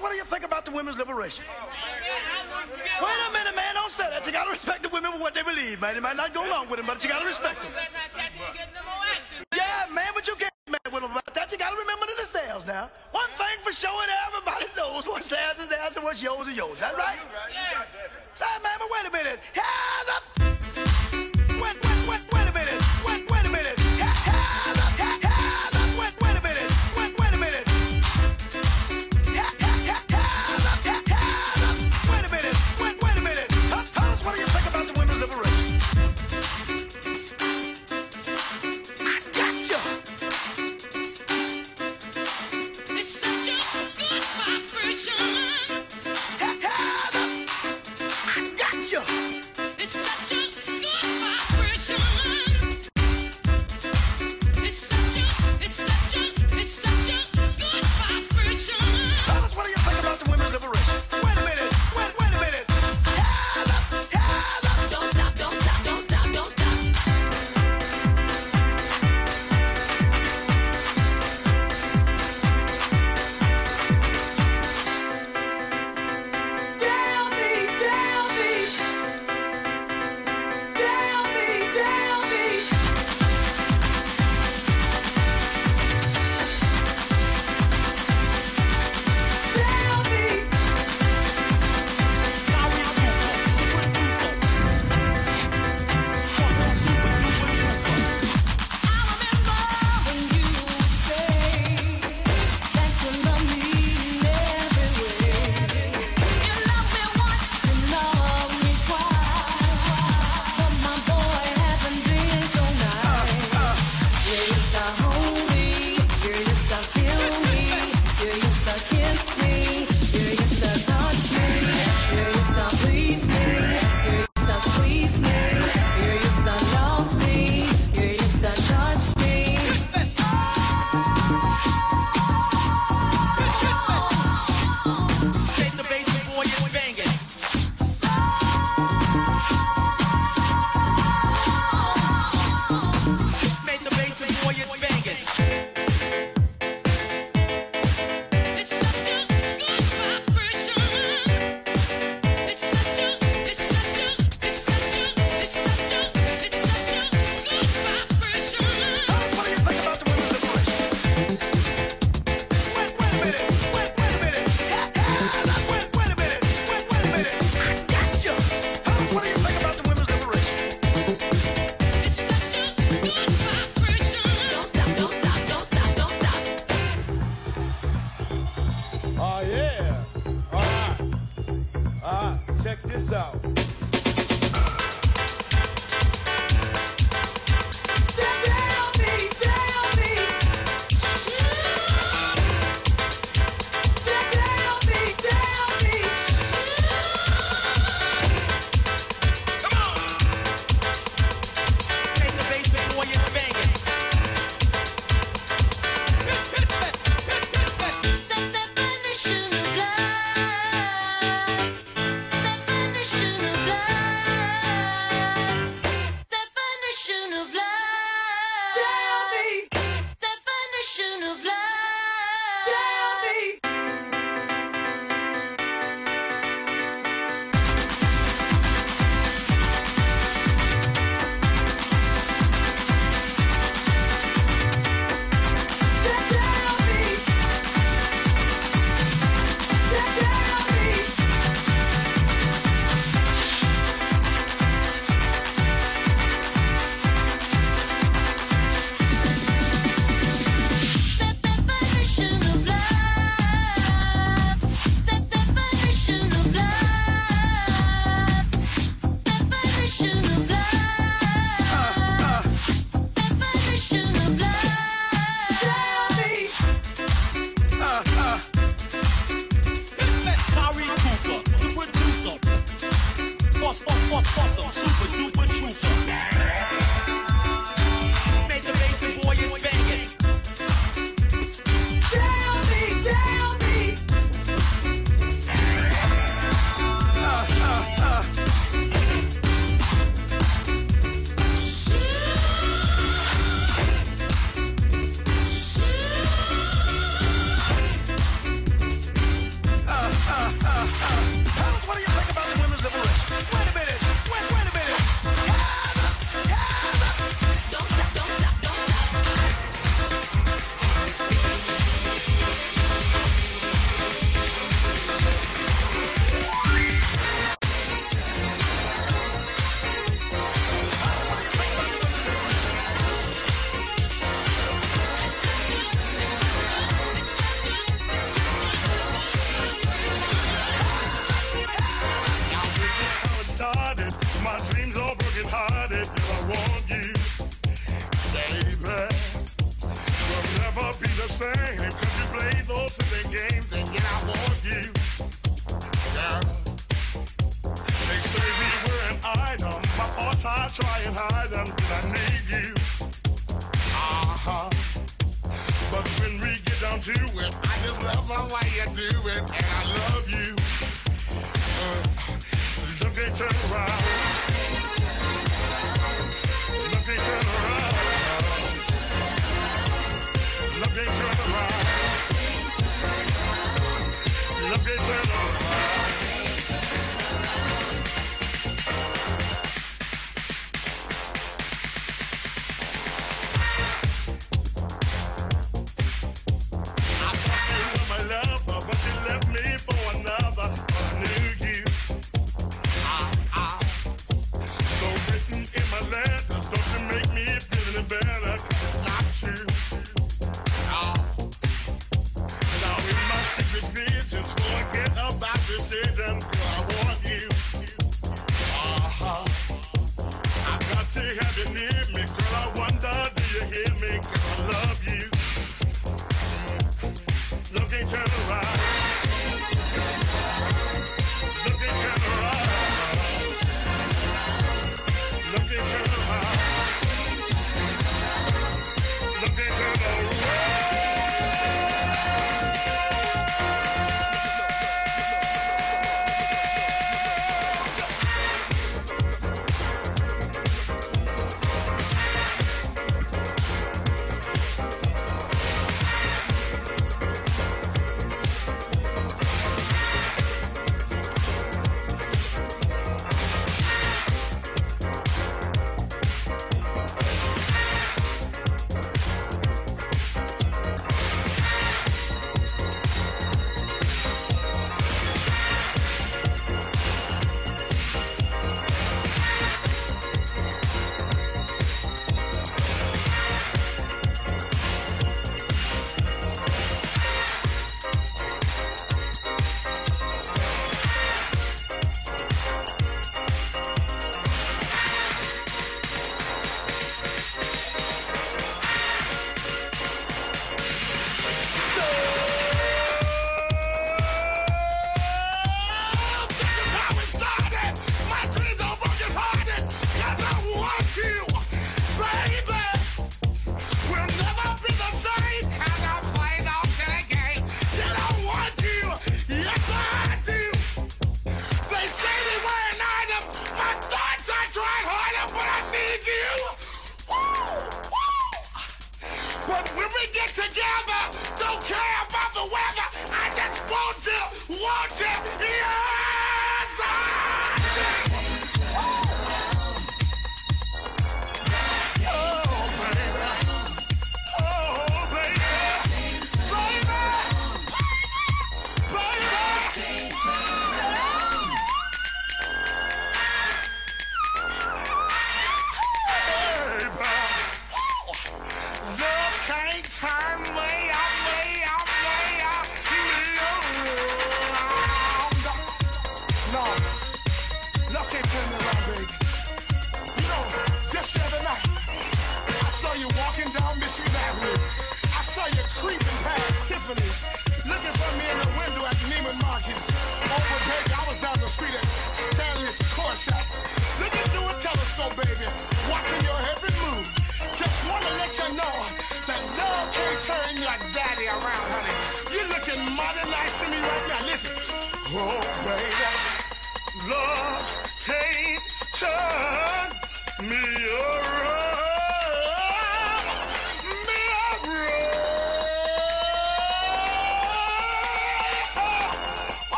what do you think about the women's liberation? Wait a minute, man. Don't say that. You got to respect the women for what they believe, man. It might not go along with them, but you got to respect them. Yeah, man, but you can't be mad with them about that. You got to remember to it's now. One thing for sure, and everybody knows what's theirs is theirs and what's yours is yours. That's right. Yeah. Say, man, but wait a minute. Wait, wait, wait, wait a minute.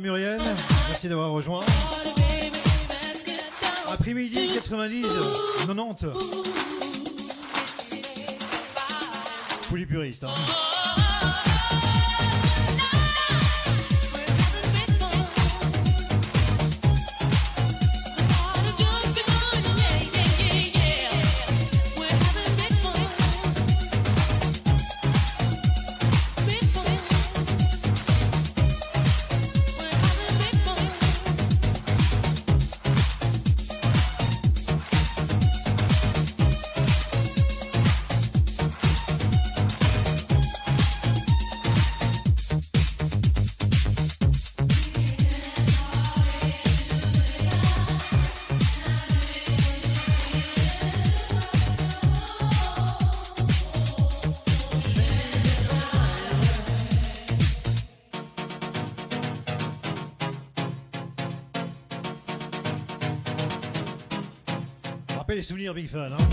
Muriel, merci d'avoir rejoint. Après-midi 90, 90. Polypuriste. Hein. I'll be fine.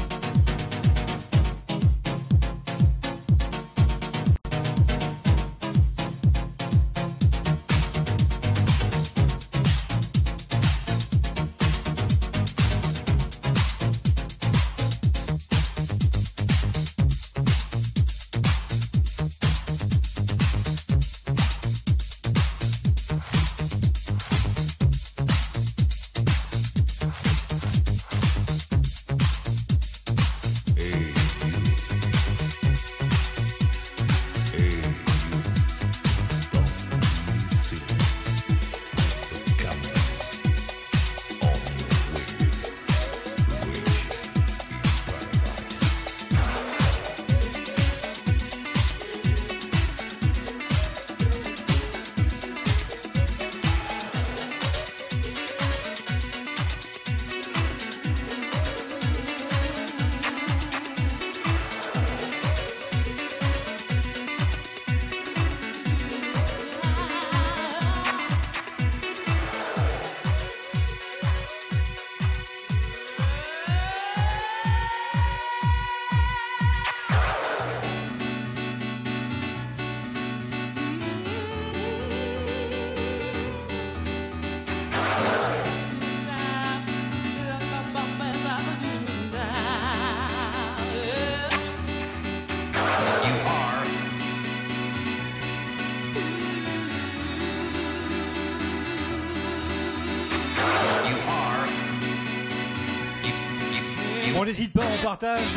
partage.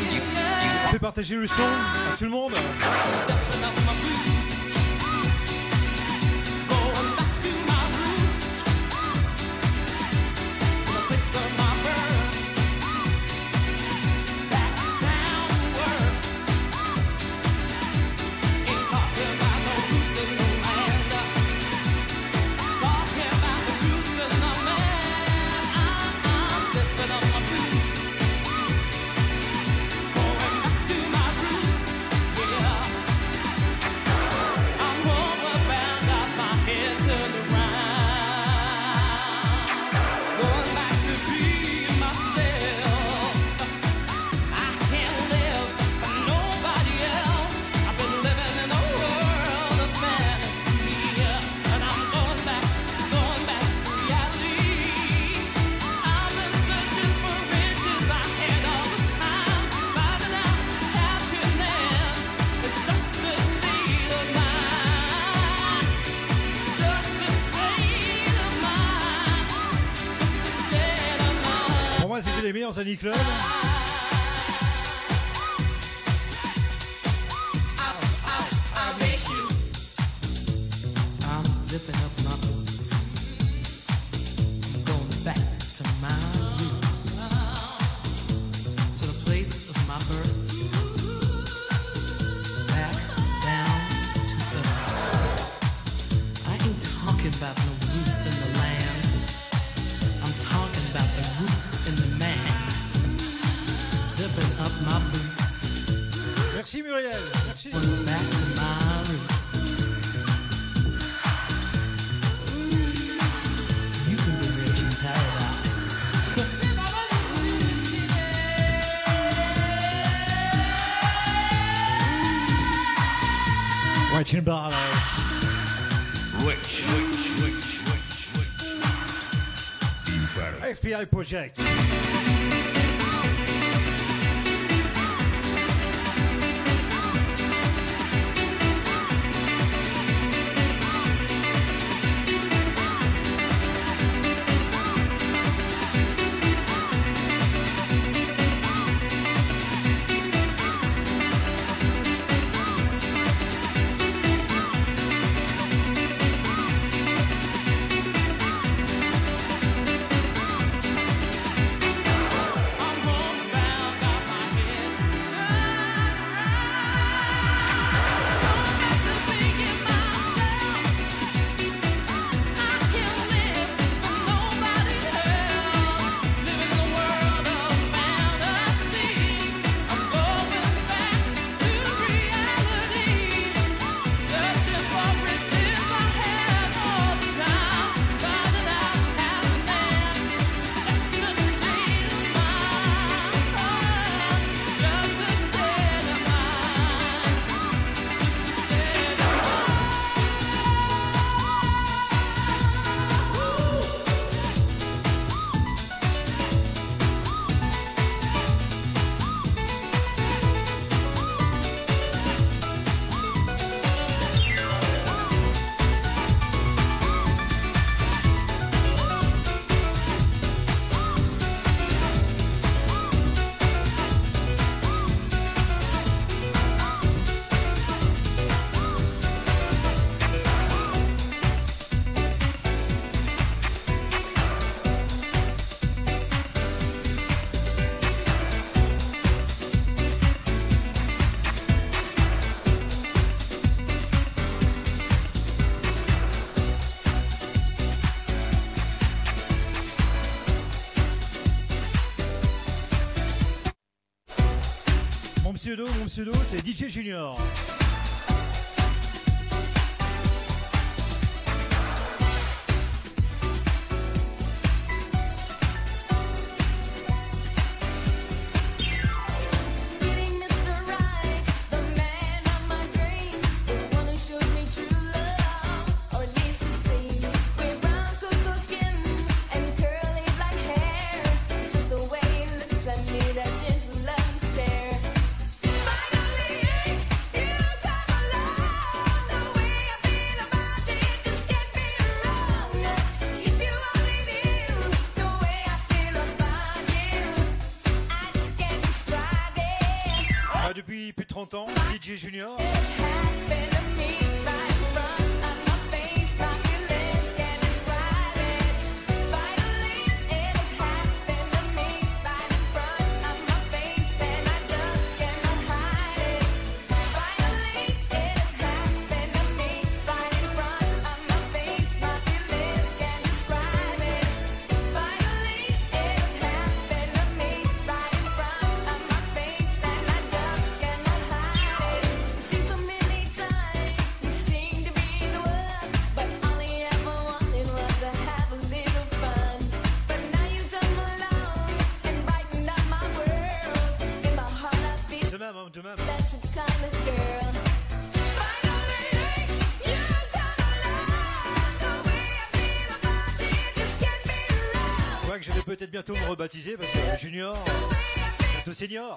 Fais partager le son à tout le monde. les meilleurs amis clubs. Radio Project. Pseudo, mon pseudo, c'est DJ Junior. Didier Junior. bientôt me rebaptiser parce que junior, bientôt senior.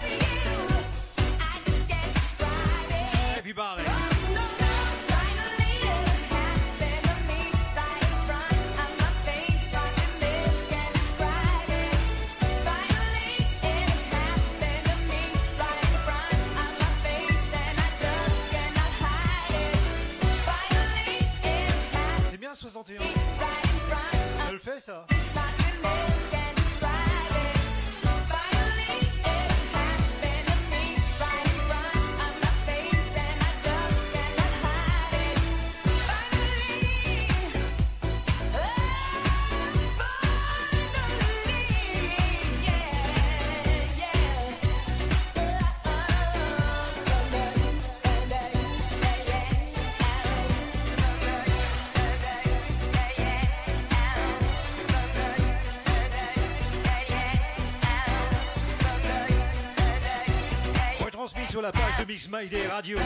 la page de Mix My Day Radio.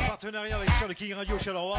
En partenariat avec Charles King Radio Charleroi.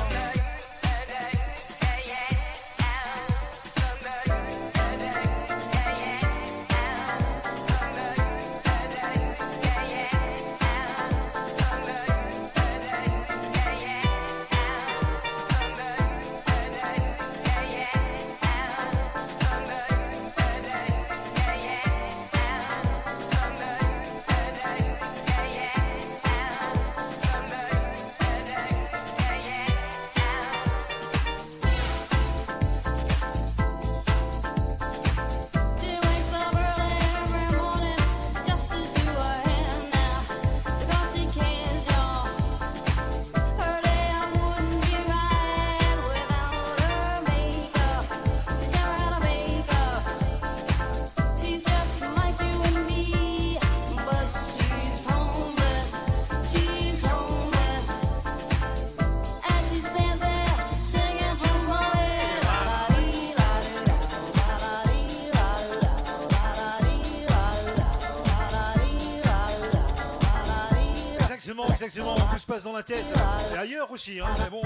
passe dans la tête. Et ailleurs aussi, hein, mais bon.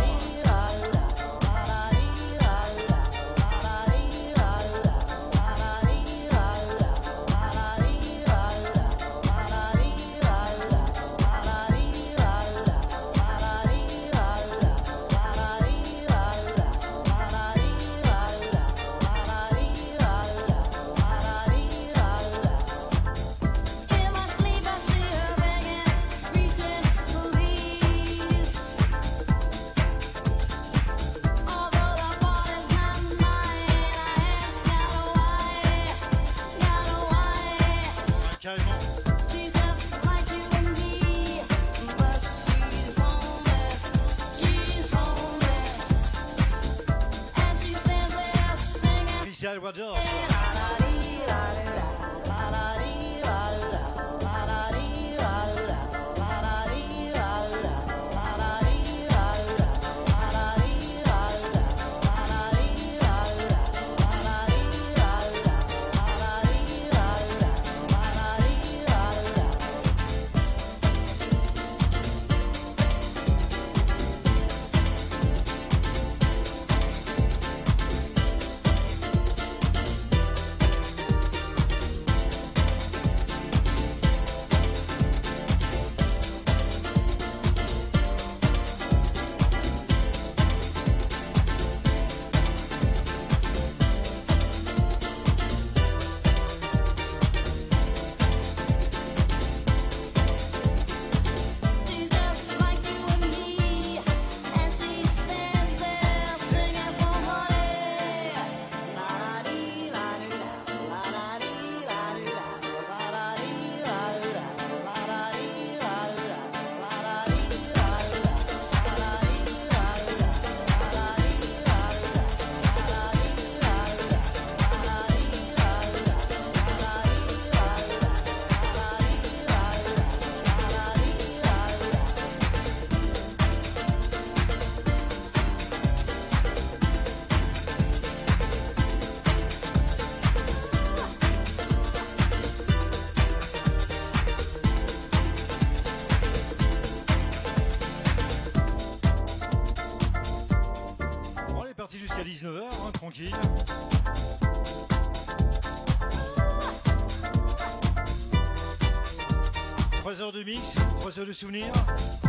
De souvenirs.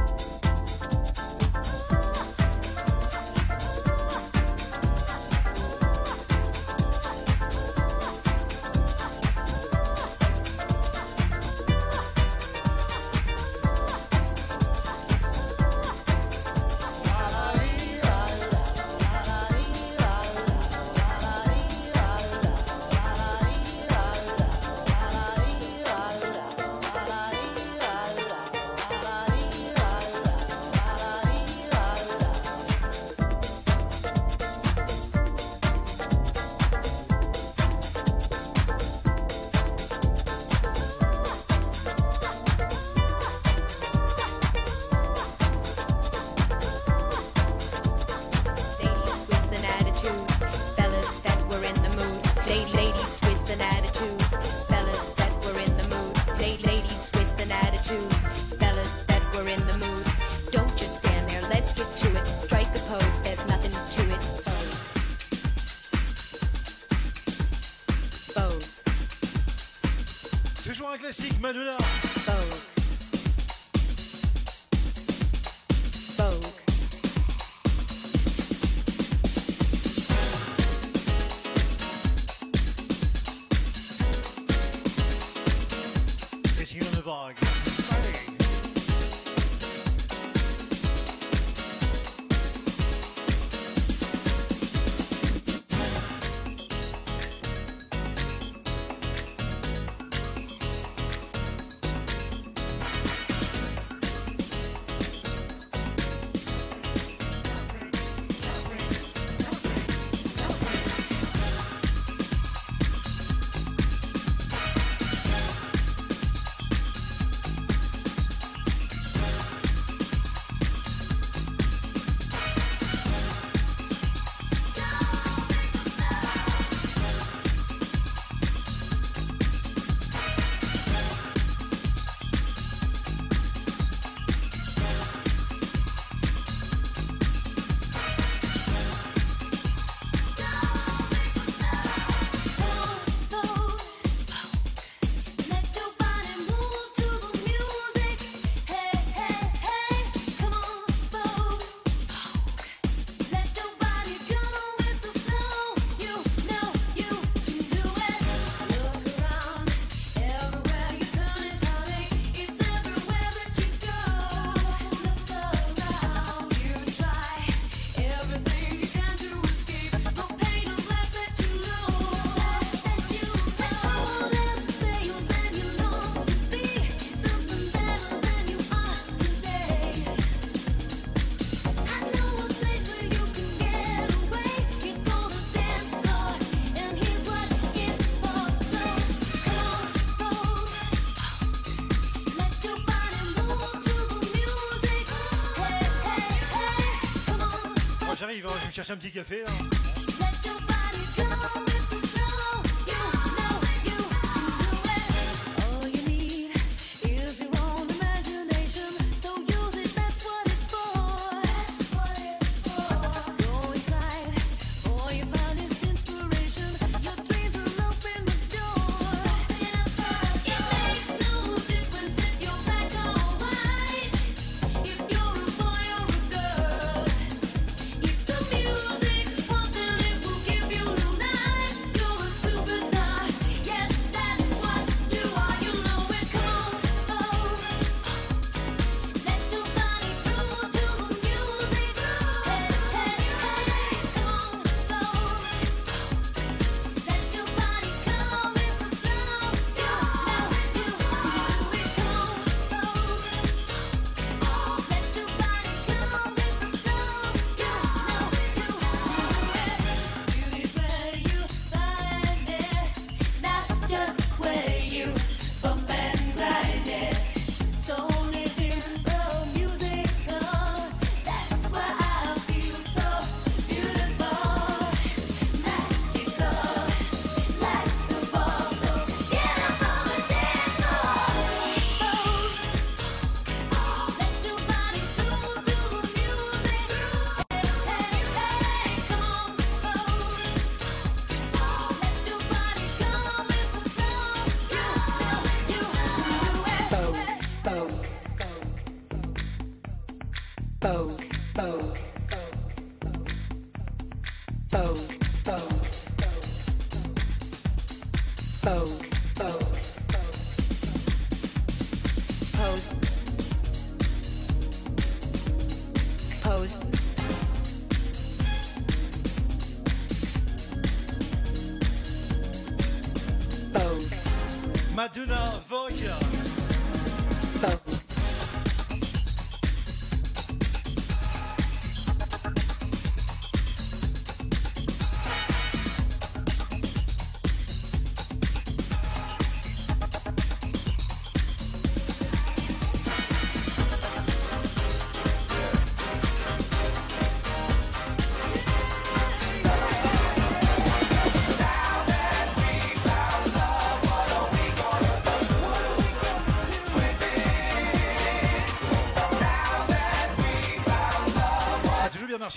Hein, un petit café là.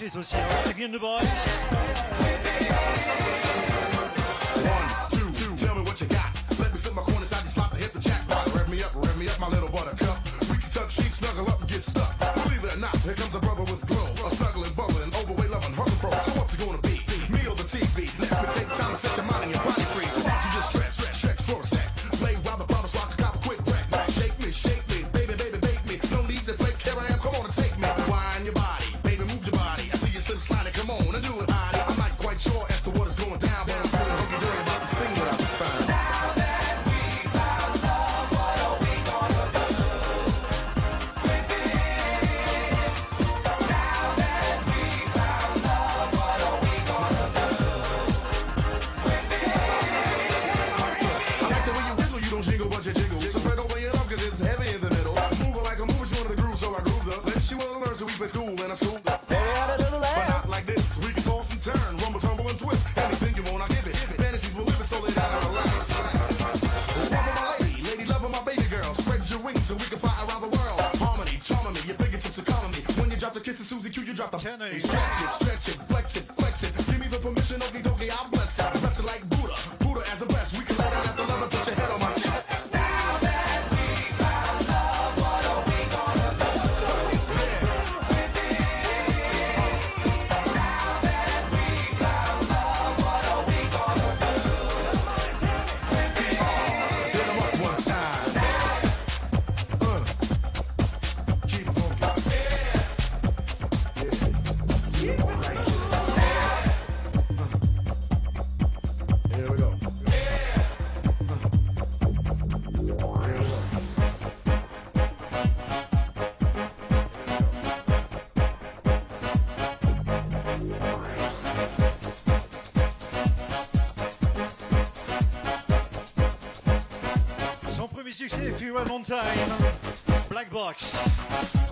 Toujours bien marché, ça aussi. Hein. Again the boys. Manuel Montaigne, Black Box.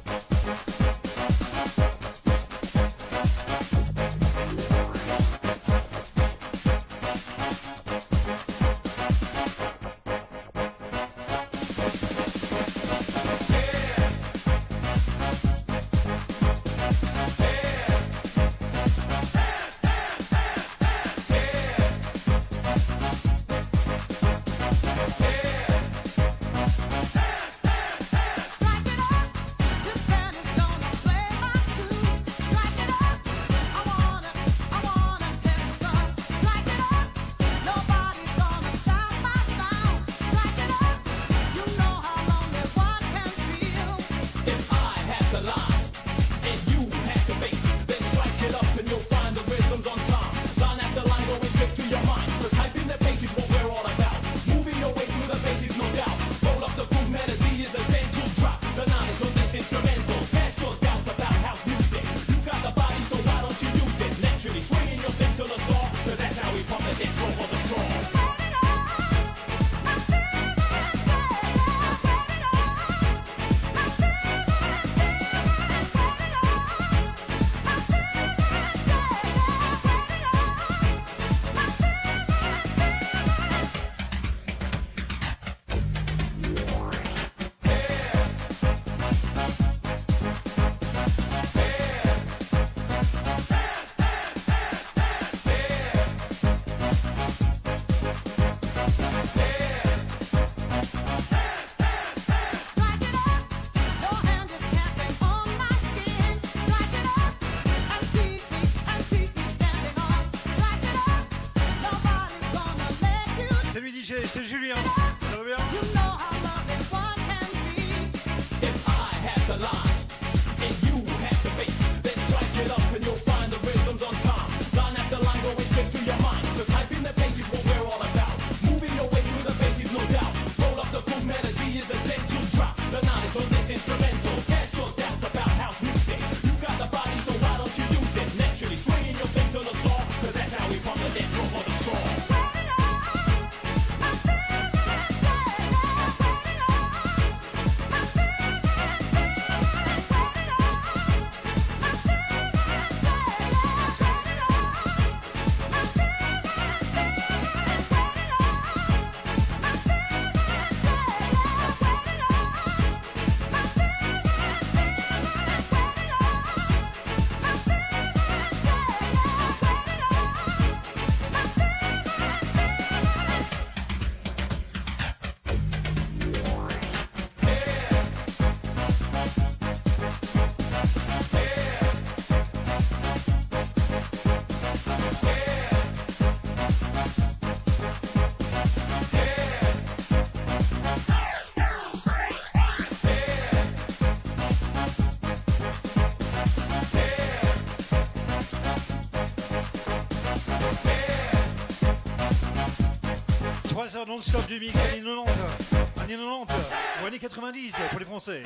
non-stop du mix années 90, années 90 ou années 90 pour les Français.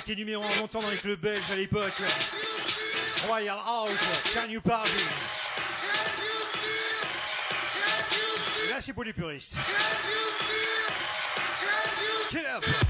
Été numéro 1 longtemps dans les clubs belges à l'époque. Royal House, Can You Party Et Là, c'est pour les puristes. Get up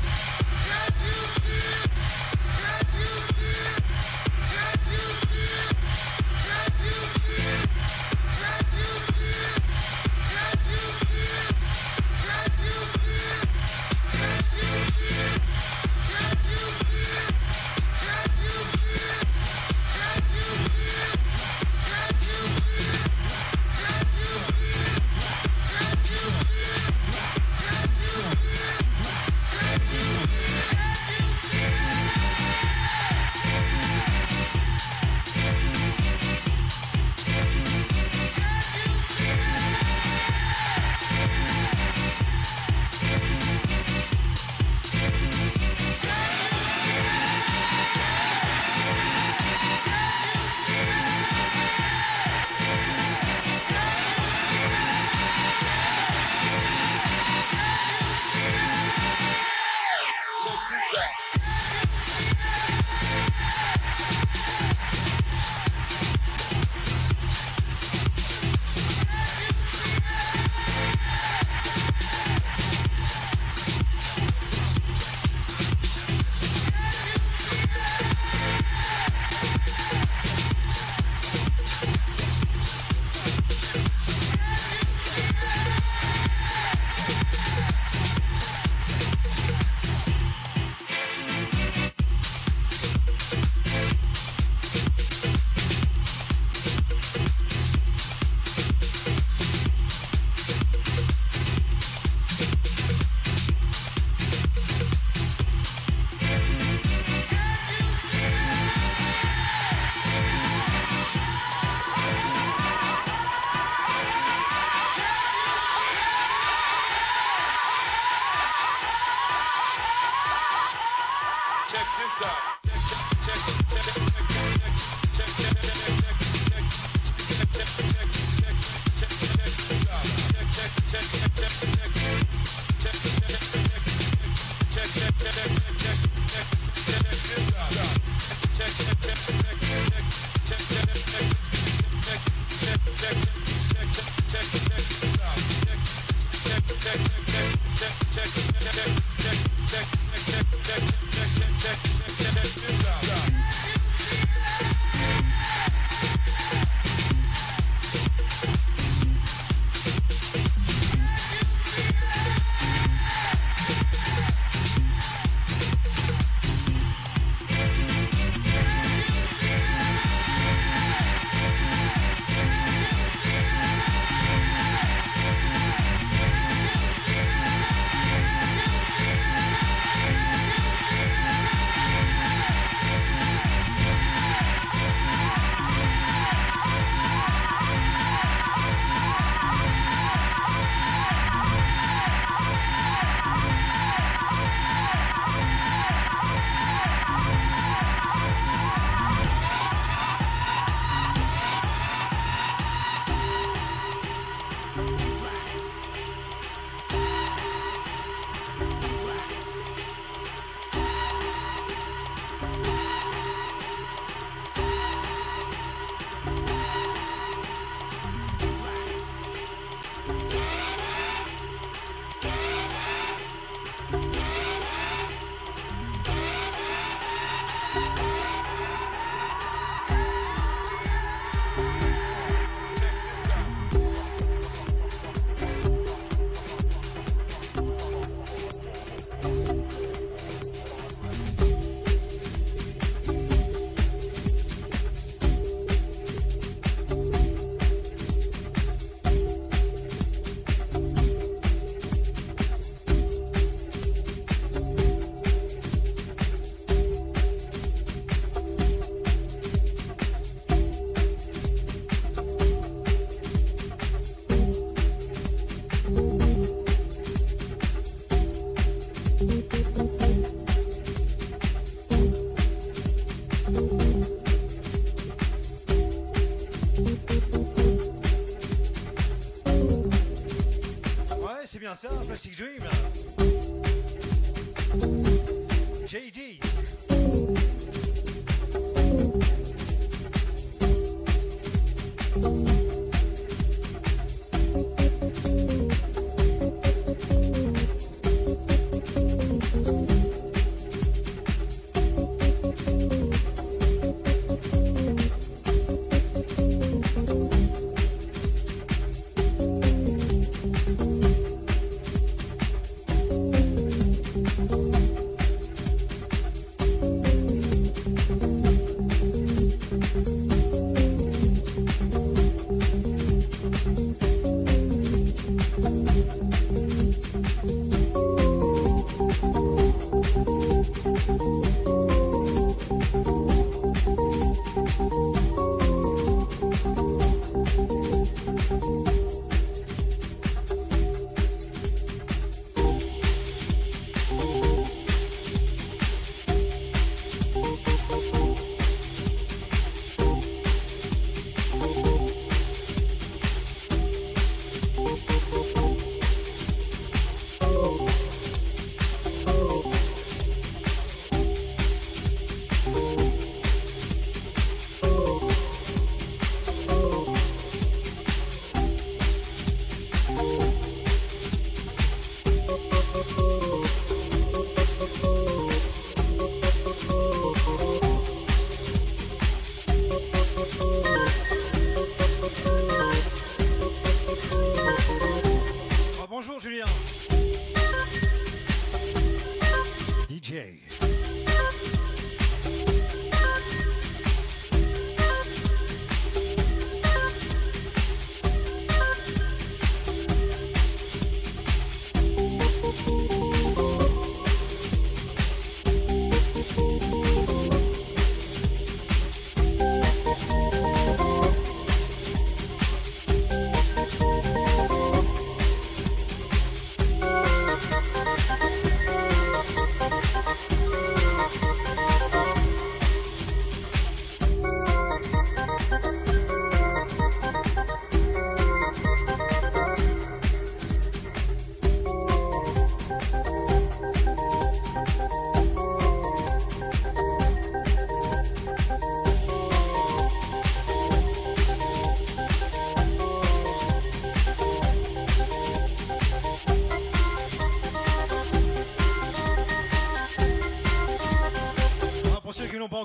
ça, en plastique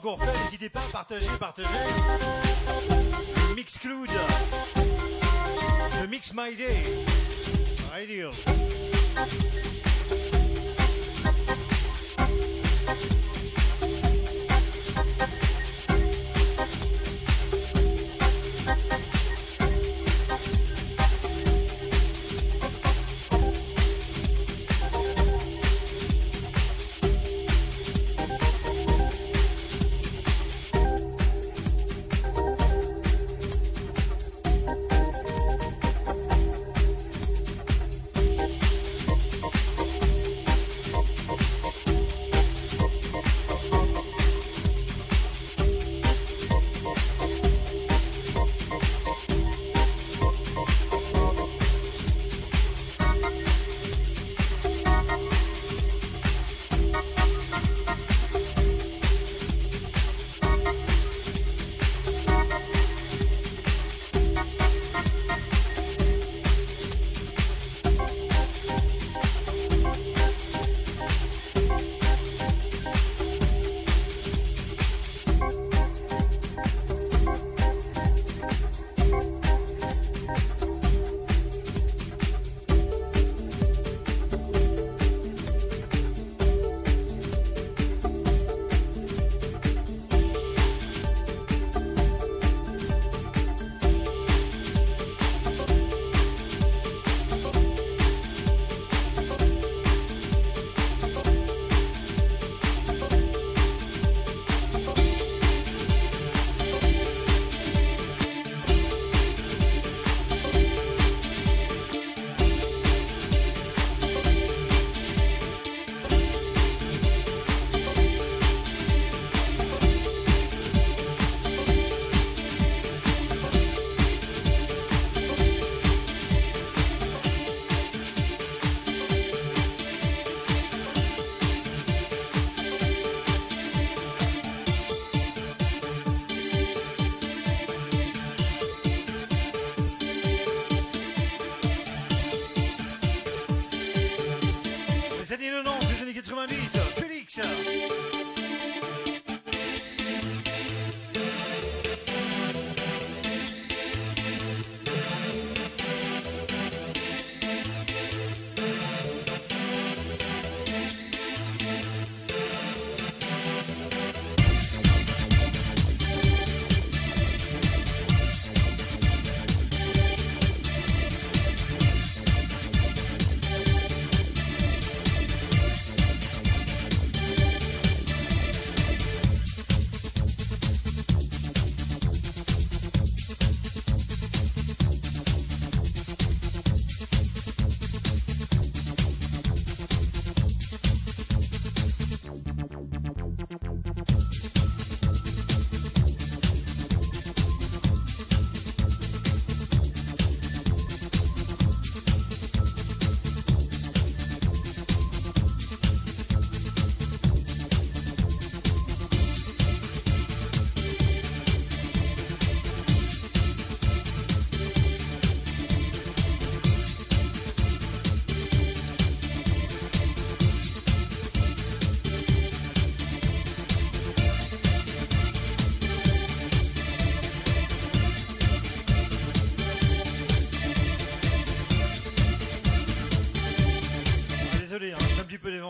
pour ceux qui ne l'ont pas encore fait, n'hésitez pas à partager, partager. Le Mixcloud. Le Mix My Day. Radio.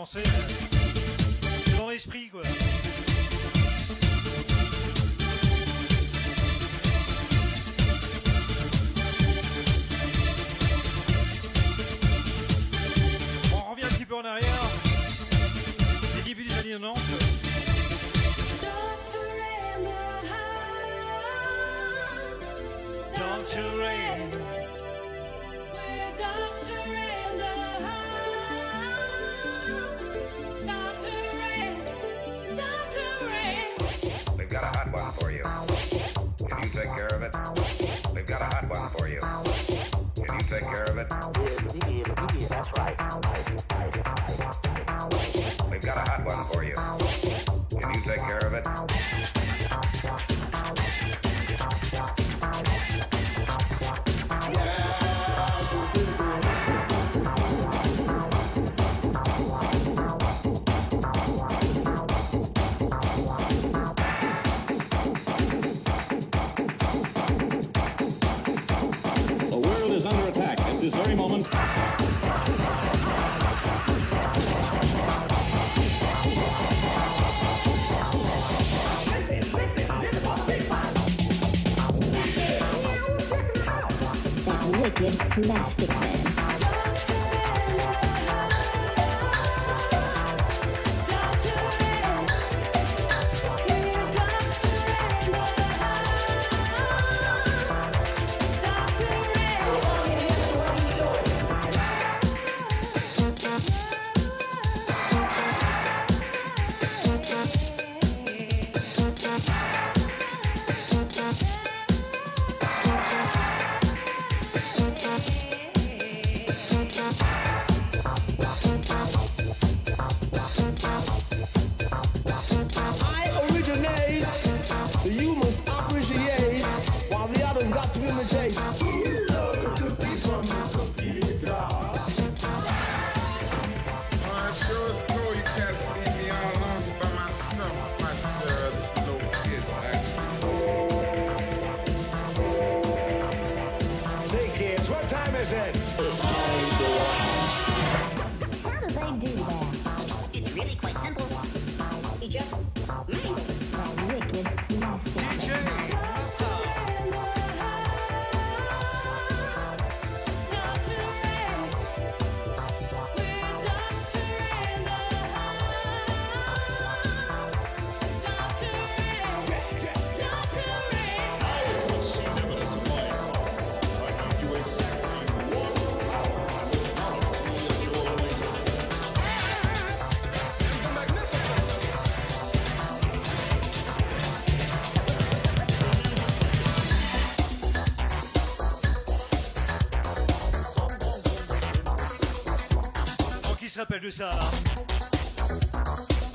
commencer.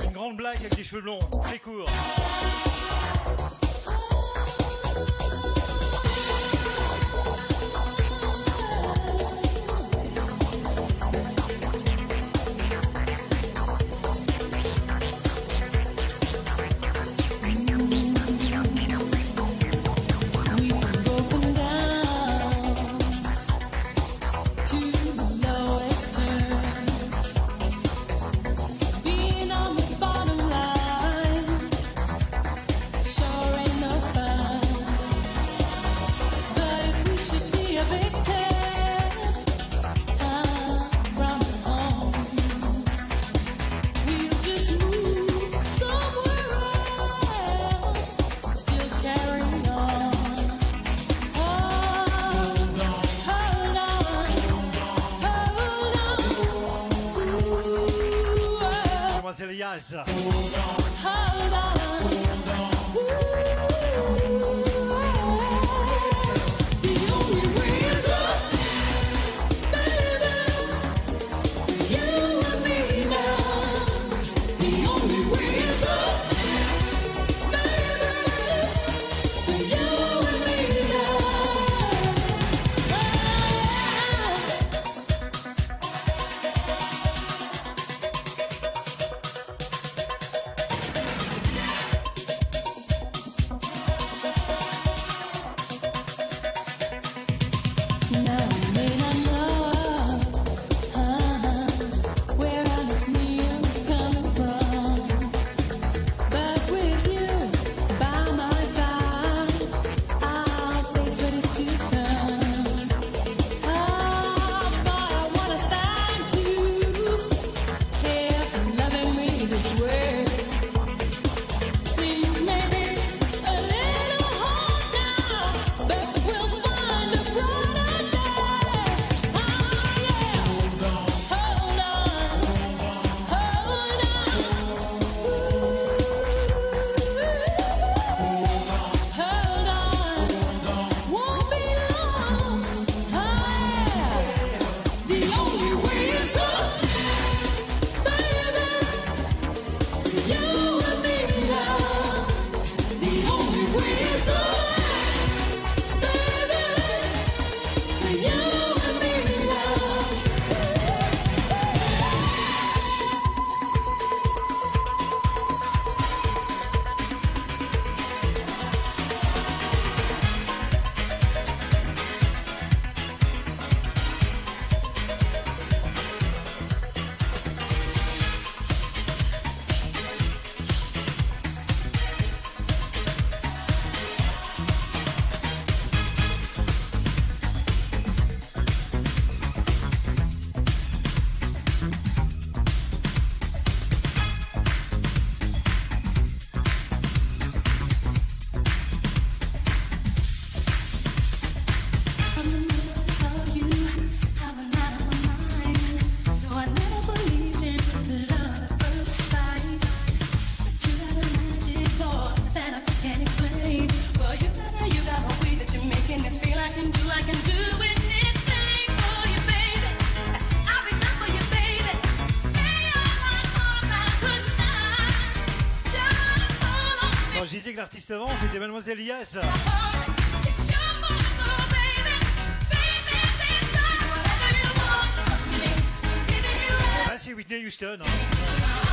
Une grande blague avec des cheveux blonds très courts. さ juste avant, c'était Mademoiselle Yas. Ah, c'est Whitney Houston. Hein.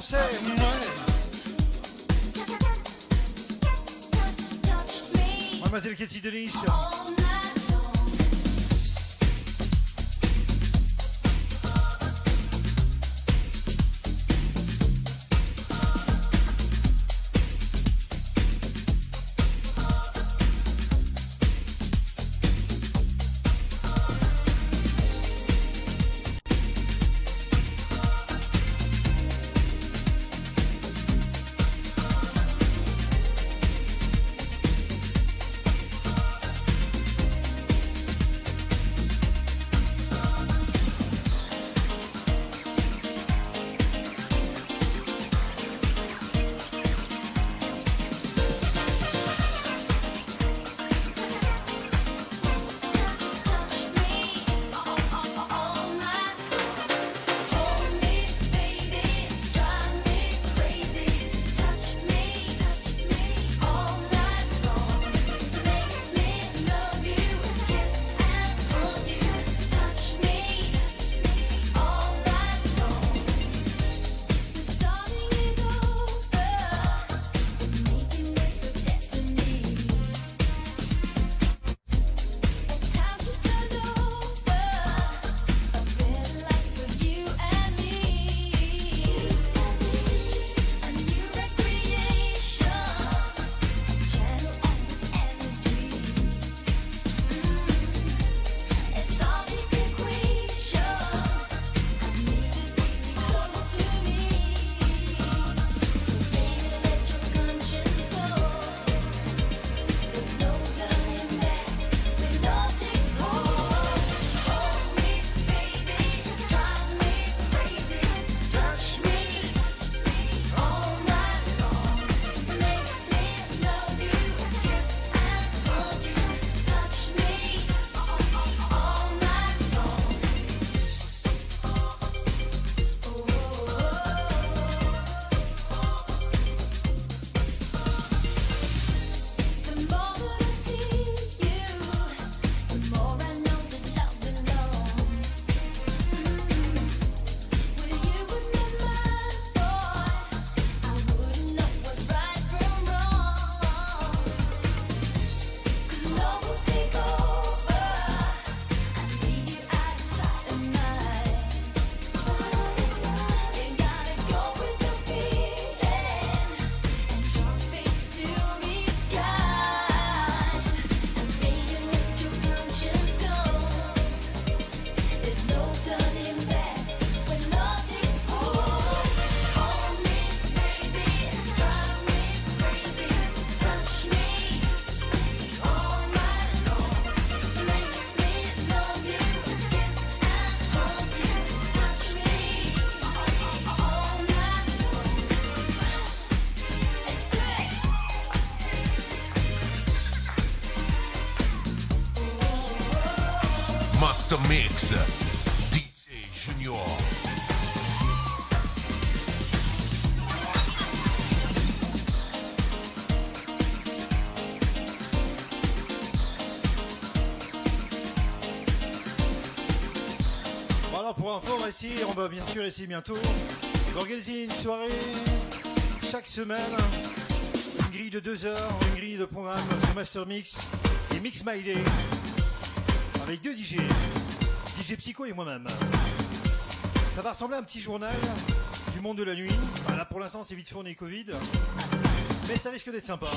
Français. Mademoiselle Cathy Denis. On va bien sûr essayer bientôt d'organiser une soirée chaque semaine. Une grille de deux heures, une grille de programme sur Master Mix et Mix My Day. Avec deux DJ, DJ Psycho et moi-même. Ça va ressembler à un petit journal du monde de la nuit. Là pour l'instant c'est vite fourni Covid. Mais ça risque d'être sympa.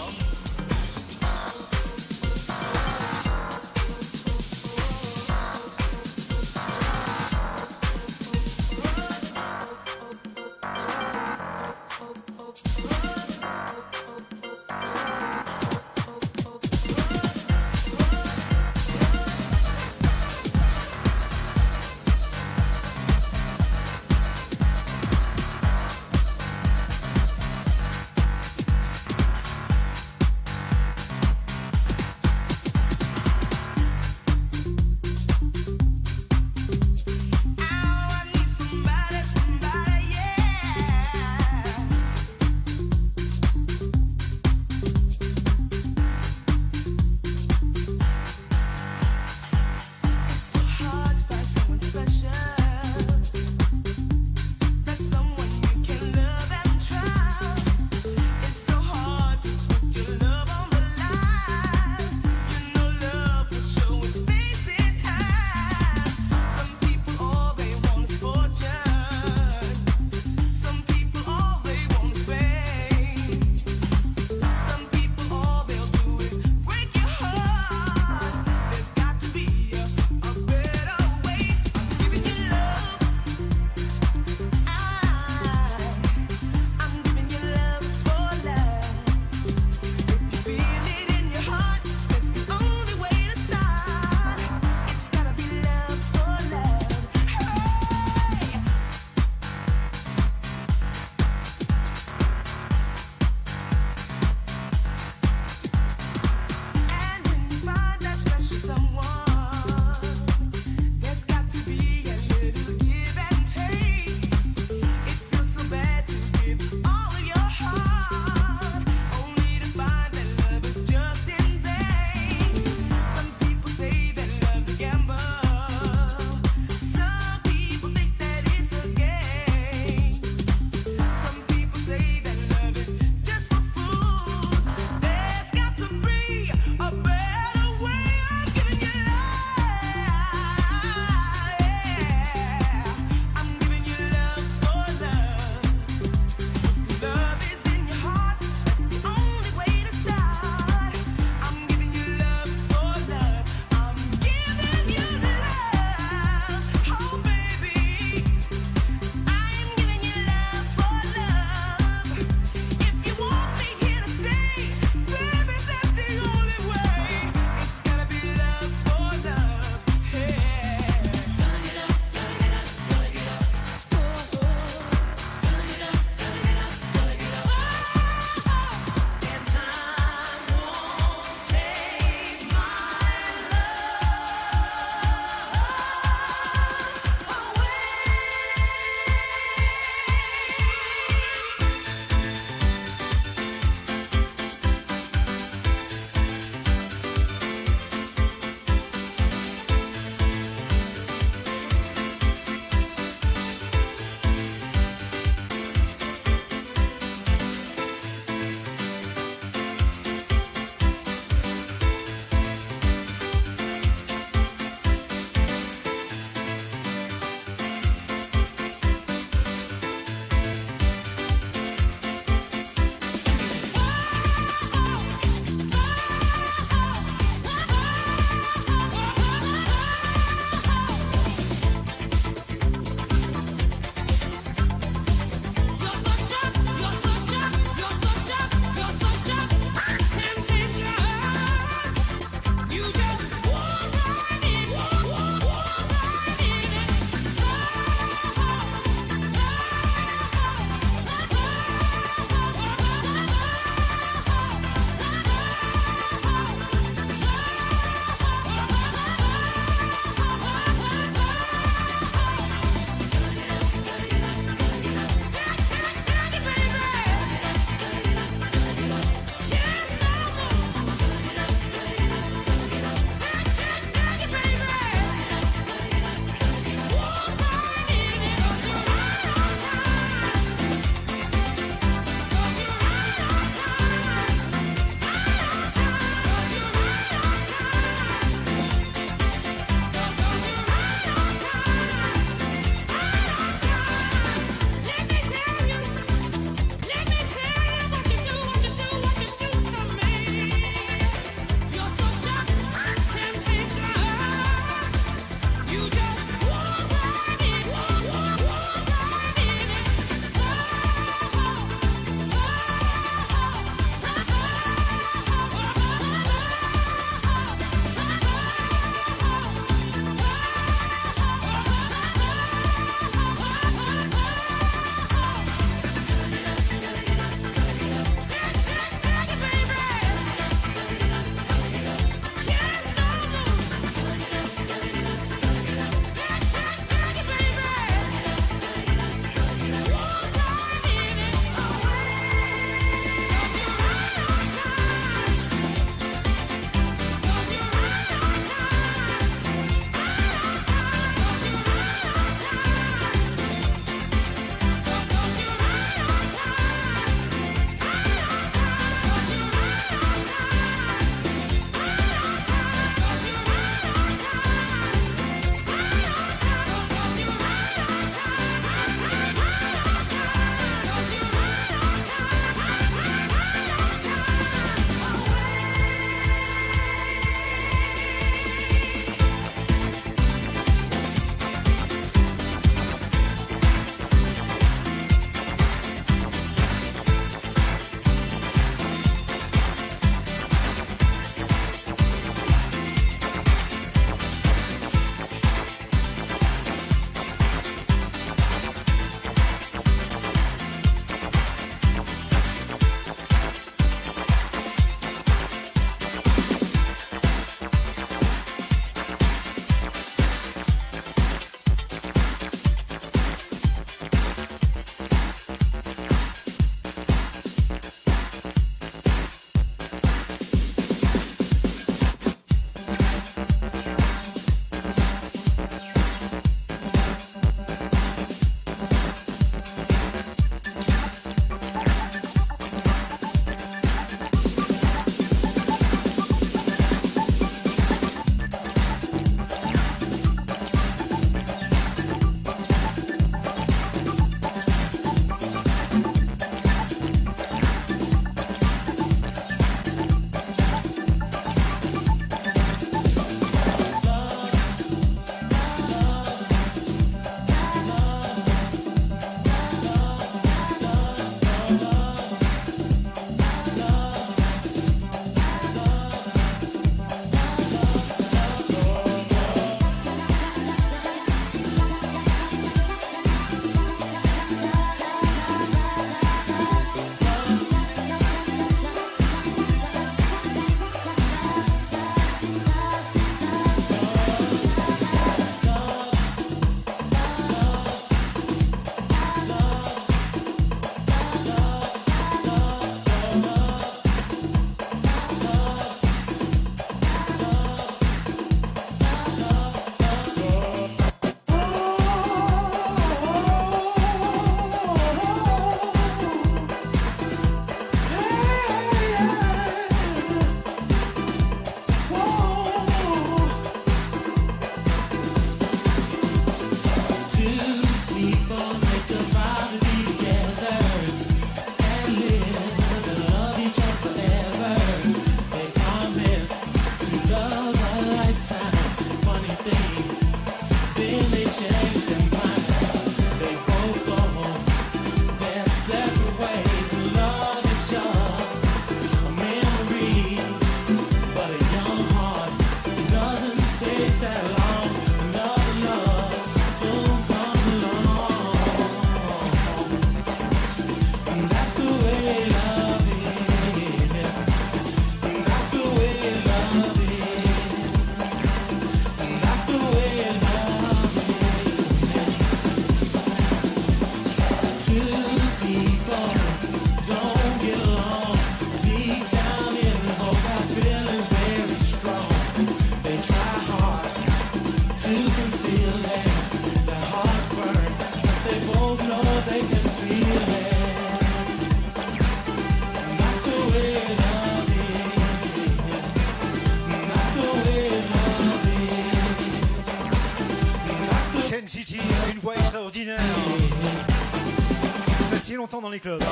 Dans les clubs. hein.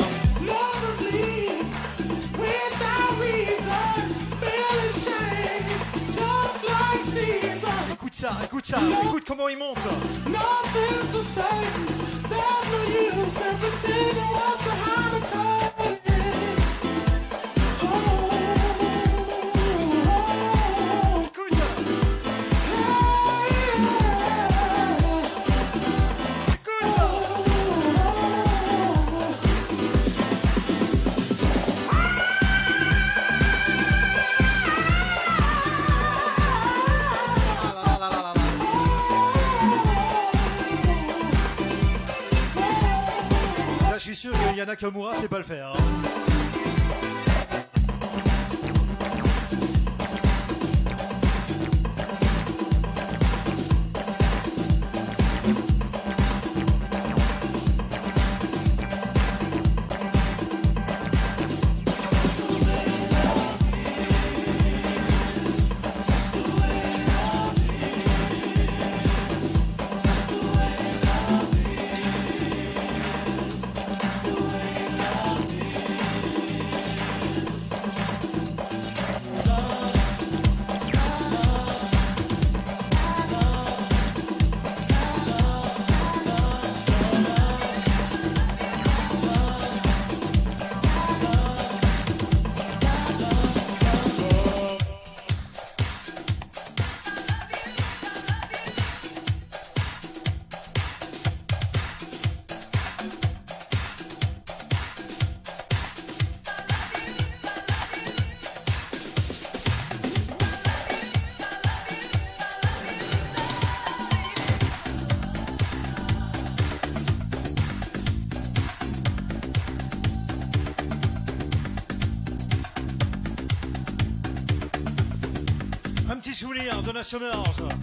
Écoute ça, écoute ça, écoute comment il monte. Yana Kamura sait pas le faire. hein. 丘明老师。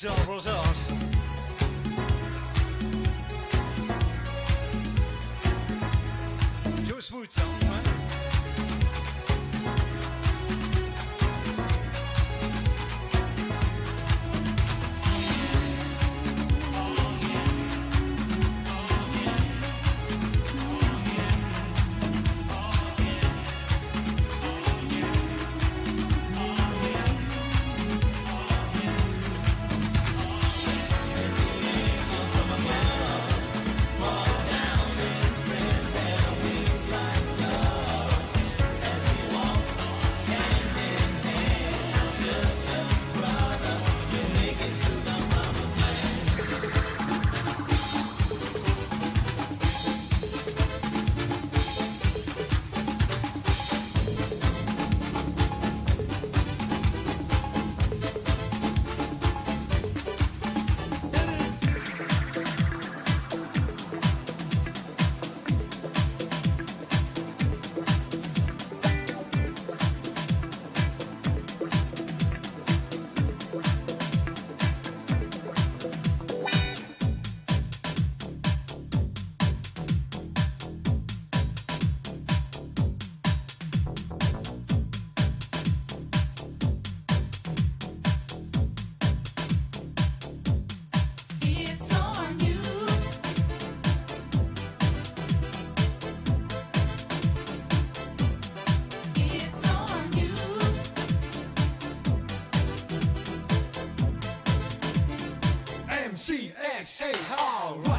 somos dos. say, all right.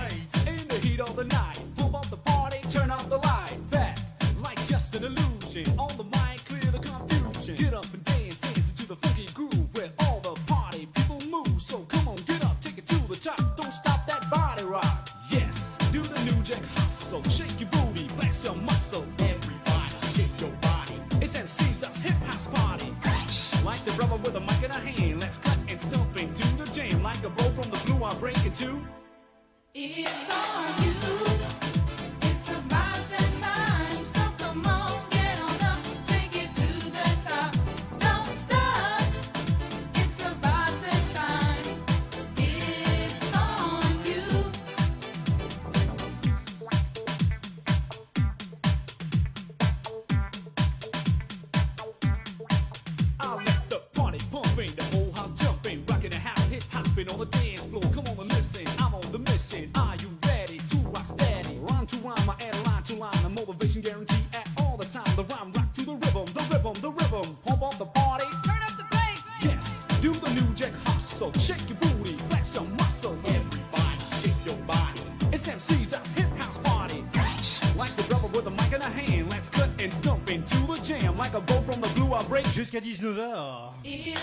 Jusqu'à 19h. Et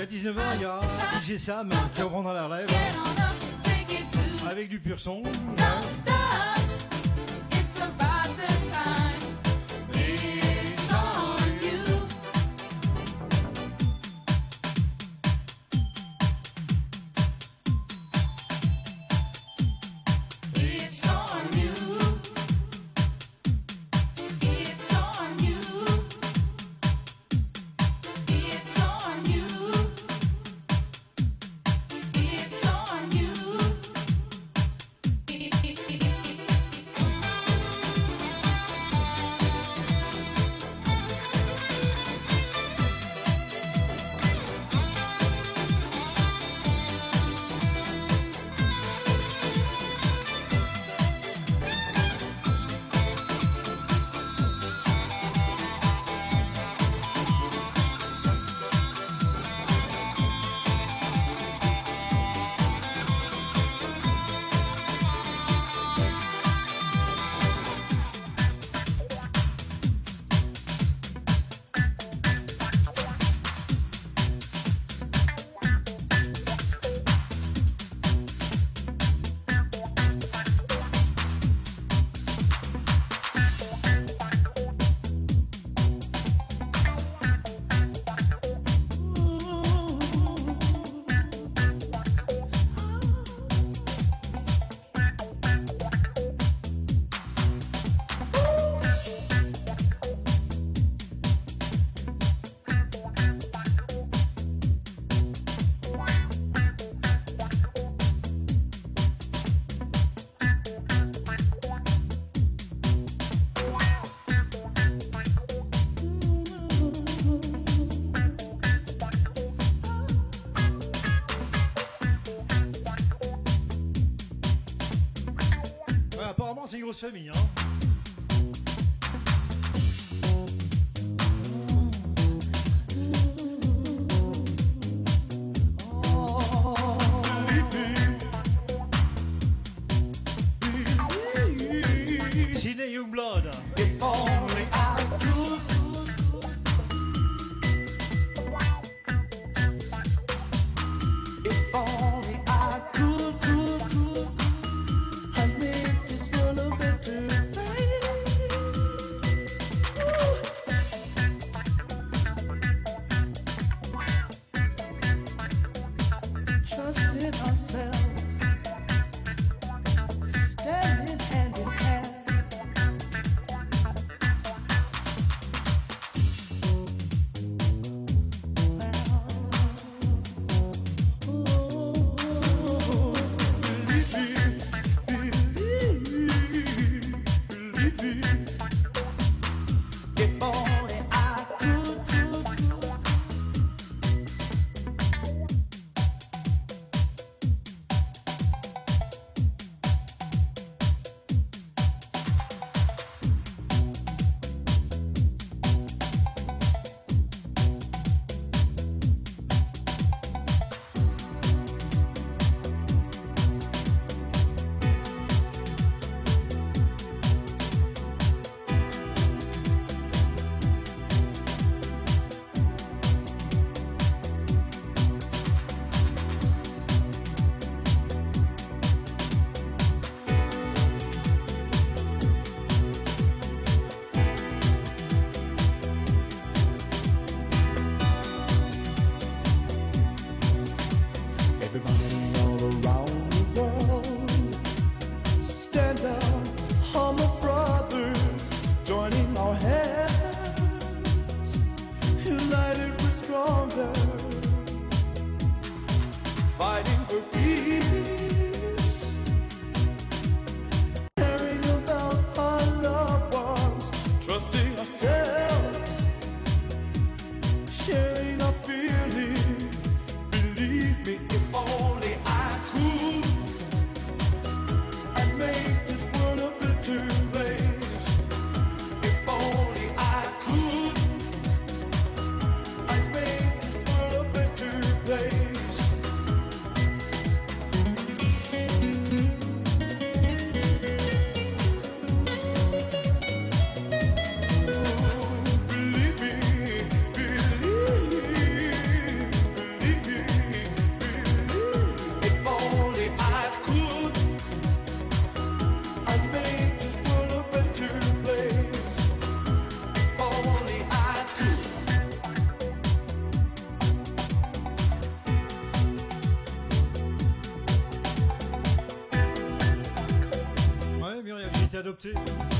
à 19h, il y a DJ Sam qui reprendra la relève. Avec du pur son. Oh. Muriel,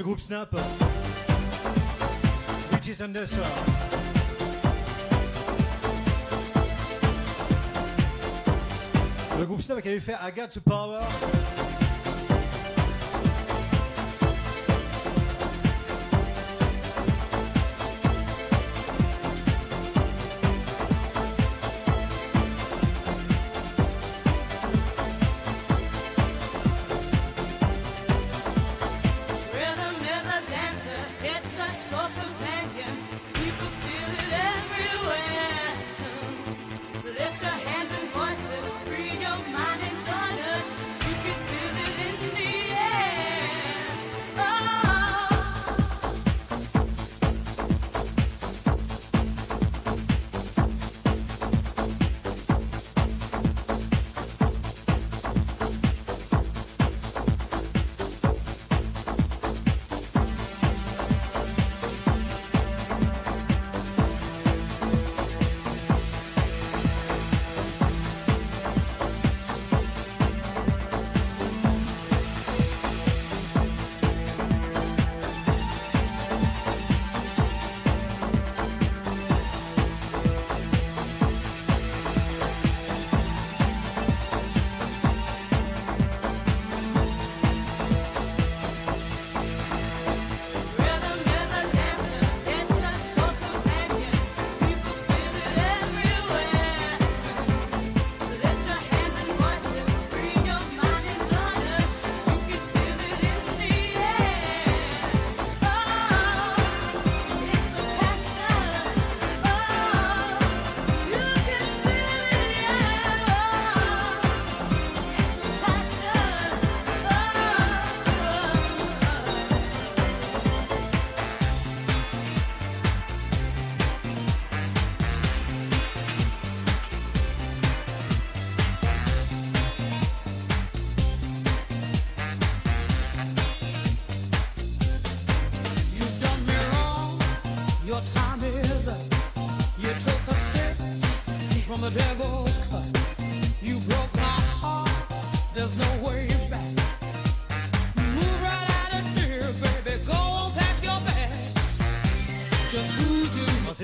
le groupe Snap. Luigi Sanders. Le groupe Snap qui avait fait I Got to Power.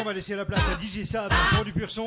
On va laisser la place à DJ Sab pour du pur son.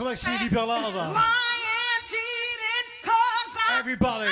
Alexi Berlava. Everybody.